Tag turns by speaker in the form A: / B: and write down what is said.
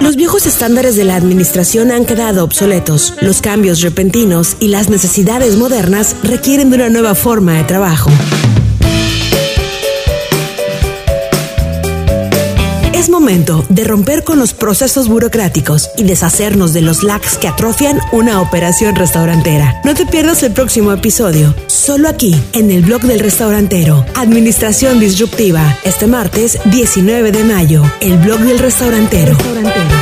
A: Los viejos estándares de la administración han quedado obsoletos. Los cambios repentinos y las necesidades modernas requieren de una nueva forma de trabajo. Es momento de romper con los procesos burocráticos y deshacernos de los lags que atrofian una operación restaurantera. No te pierdas el próximo episodio, solo aquí, en el blog del restaurantero. Administración Disruptiva, este martes 19 de mayo, el blog del restaurantero. restaurantero.